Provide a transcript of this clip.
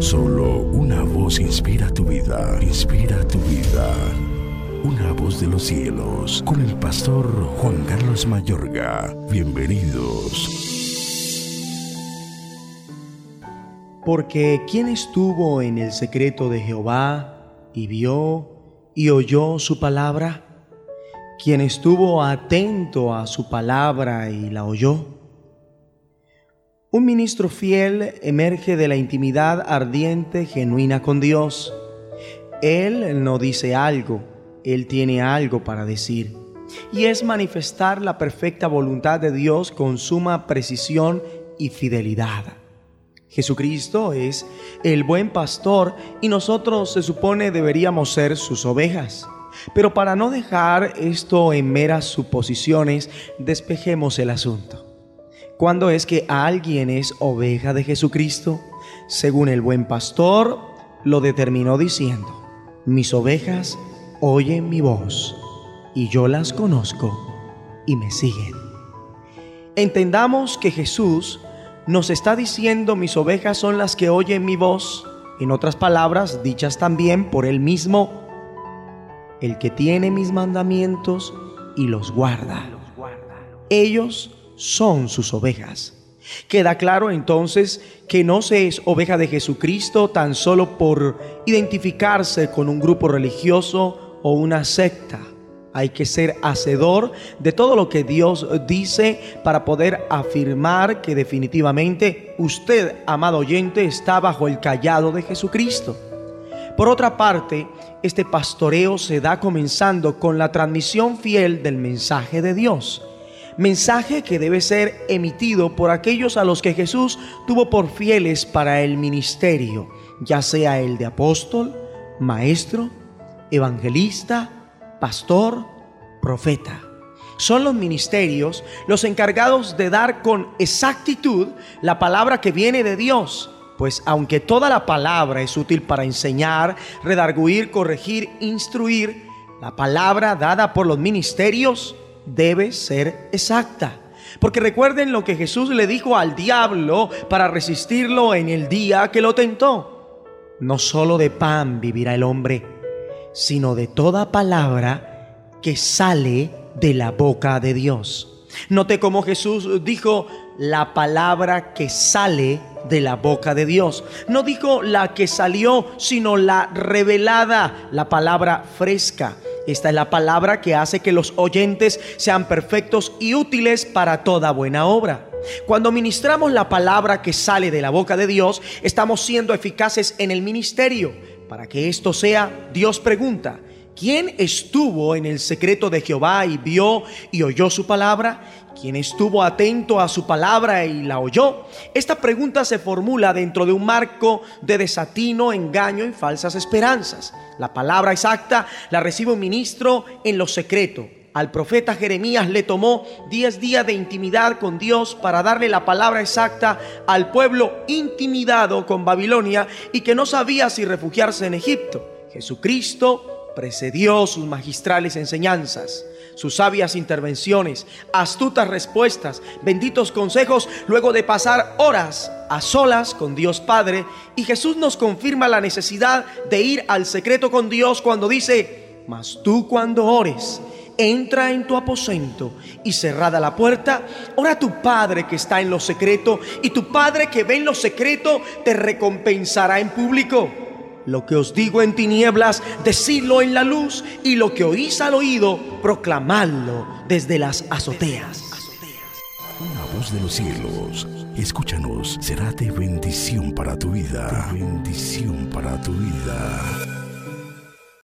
Solo una voz inspira tu vida, inspira tu vida. Una voz de los cielos, con el pastor Juan Carlos Mayorga. Bienvenidos. Porque ¿quién estuvo en el secreto de Jehová y vio y oyó su palabra? ¿Quién estuvo atento a su palabra y la oyó? Un ministro fiel emerge de la intimidad ardiente, genuina con Dios. Él no dice algo, él tiene algo para decir. Y es manifestar la perfecta voluntad de Dios con suma precisión y fidelidad. Jesucristo es el buen pastor y nosotros se supone deberíamos ser sus ovejas. Pero para no dejar esto en meras suposiciones, despejemos el asunto. ¿Cuándo es que alguien es oveja de Jesucristo? Según el buen pastor lo determinó diciendo, mis ovejas oyen mi voz y yo las conozco y me siguen. Entendamos que Jesús nos está diciendo mis ovejas son las que oyen mi voz, en otras palabras, dichas también por él mismo, el que tiene mis mandamientos y los guarda. Ellos son sus ovejas. Queda claro entonces que no se es oveja de Jesucristo tan solo por identificarse con un grupo religioso o una secta. Hay que ser hacedor de todo lo que Dios dice para poder afirmar que definitivamente usted, amado oyente, está bajo el callado de Jesucristo. Por otra parte, este pastoreo se da comenzando con la transmisión fiel del mensaje de Dios mensaje que debe ser emitido por aquellos a los que Jesús tuvo por fieles para el ministerio, ya sea el de apóstol, maestro, evangelista, pastor, profeta. Son los ministerios los encargados de dar con exactitud la palabra que viene de Dios. Pues aunque toda la palabra es útil para enseñar, redarguir, corregir, instruir, la palabra dada por los ministerios debe ser exacta. Porque recuerden lo que Jesús le dijo al diablo para resistirlo en el día que lo tentó. No solo de pan vivirá el hombre, sino de toda palabra que sale de la boca de Dios. Note cómo Jesús dijo la palabra que sale de la boca de Dios. No dijo la que salió, sino la revelada, la palabra fresca. Esta es la palabra que hace que los oyentes sean perfectos y útiles para toda buena obra. Cuando ministramos la palabra que sale de la boca de Dios, estamos siendo eficaces en el ministerio. Para que esto sea, Dios pregunta, ¿quién estuvo en el secreto de Jehová y vio y oyó su palabra? ¿Quién estuvo atento a su palabra y la oyó? Esta pregunta se formula dentro de un marco de desatino, engaño y falsas esperanzas. La palabra exacta la recibe un ministro en lo secreto. Al profeta Jeremías le tomó 10 días de intimidad con Dios para darle la palabra exacta al pueblo intimidado con Babilonia y que no sabía si refugiarse en Egipto. Jesucristo precedió sus magistrales enseñanzas sus sabias intervenciones, astutas respuestas, benditos consejos, luego de pasar horas a solas con Dios Padre. Y Jesús nos confirma la necesidad de ir al secreto con Dios cuando dice, mas tú cuando ores, entra en tu aposento y cerrada la puerta, ora a tu Padre que está en lo secreto y tu Padre que ve en lo secreto te recompensará en público. Lo que os digo en tinieblas, decidlo en la luz, y lo que oís al oído, proclamadlo desde las azoteas. Una voz de los cielos, escúchanos, será de bendición para tu vida. bendición para tu vida.